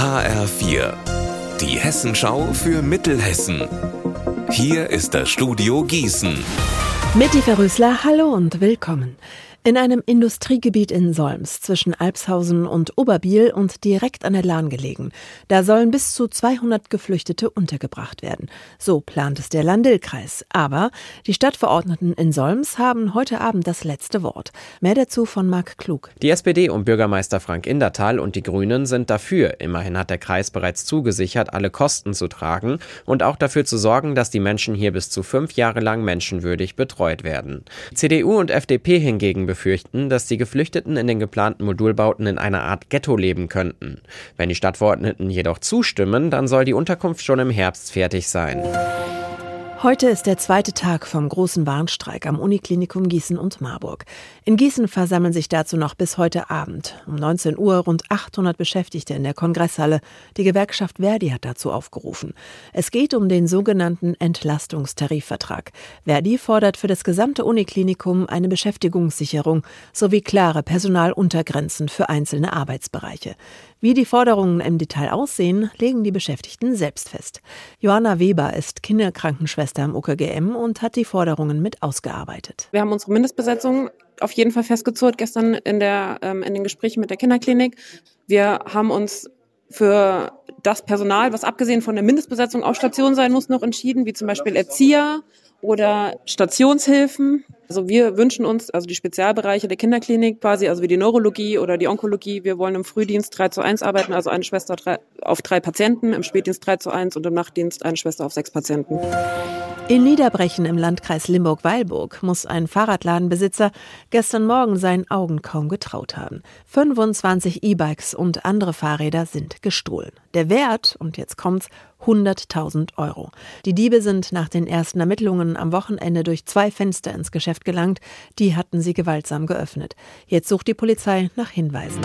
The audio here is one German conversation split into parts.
HR4, die Hessenschau für Mittelhessen. Hier ist das Studio Gießen. Mitty Verrüßler, hallo und willkommen. In einem Industriegebiet in Solms zwischen Alpshausen und Oberbiel und direkt an der Lahn gelegen. Da sollen bis zu 200 Geflüchtete untergebracht werden. So plant es der Landil-Kreis. Aber die Stadtverordneten in Solms haben heute Abend das letzte Wort. Mehr dazu von Marc Klug. Die SPD um Bürgermeister Frank Indertal und die Grünen sind dafür. Immerhin hat der Kreis bereits zugesichert, alle Kosten zu tragen und auch dafür zu sorgen, dass die Menschen hier bis zu fünf Jahre lang menschenwürdig betreut werden. CDU und FDP hingegen befürchten, dass die Geflüchteten in den geplanten Modulbauten in einer Art Ghetto leben könnten. Wenn die Stadtverordneten jedoch zustimmen, dann soll die Unterkunft schon im Herbst fertig sein. Heute ist der zweite Tag vom großen Warnstreik am Uniklinikum Gießen und Marburg. In Gießen versammeln sich dazu noch bis heute Abend. Um 19 Uhr rund 800 Beschäftigte in der Kongresshalle. Die Gewerkschaft Verdi hat dazu aufgerufen. Es geht um den sogenannten Entlastungstarifvertrag. Verdi fordert für das gesamte Uniklinikum eine Beschäftigungssicherung sowie klare Personaluntergrenzen für einzelne Arbeitsbereiche. Wie die Forderungen im Detail aussehen, legen die Beschäftigten selbst fest. Johanna Weber ist Kinderkrankenschwester am UKGM und hat die Forderungen mit ausgearbeitet. Wir haben unsere Mindestbesetzung auf jeden Fall festgezurrt gestern in, der, ähm, in den Gesprächen mit der Kinderklinik. Wir haben uns für das Personal, was abgesehen von der Mindestbesetzung auf Station sein muss, noch entschieden, wie zum Beispiel Erzieher oder Stationshilfen. Also wir wünschen uns, also die Spezialbereiche der Kinderklinik quasi, also wie die Neurologie oder die Onkologie, wir wollen im Frühdienst 3 zu 1 arbeiten, also eine Schwester auf drei Patienten, im Spätdienst 3 zu 1 und im Nachtdienst eine Schwester auf sechs Patienten. In Niederbrechen im Landkreis Limburg-Weilburg muss ein Fahrradladenbesitzer gestern Morgen seinen Augen kaum getraut haben. 25 E-Bikes und andere Fahrräder sind gestohlen. Der Wert, und jetzt kommt's, 100.000 Euro. Die Diebe sind nach den ersten Ermittlungen am Wochenende durch zwei Fenster ins Geschäft gelangt. Die hatten sie gewaltsam geöffnet. Jetzt sucht die Polizei nach Hinweisen.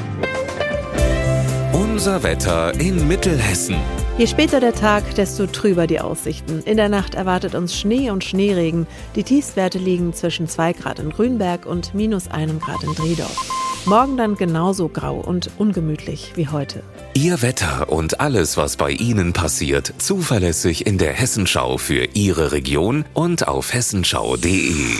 Unser Wetter in Mittelhessen. Je später der Tag, desto trüber die Aussichten. In der Nacht erwartet uns Schnee und Schneeregen. Die Tiefstwerte liegen zwischen 2 Grad in Grünberg und minus 1 Grad in Driedorf. Morgen dann genauso grau und ungemütlich wie heute. Ihr Wetter und alles, was bei Ihnen passiert, zuverlässig in der Hessenschau für Ihre Region und auf hessenschau.de.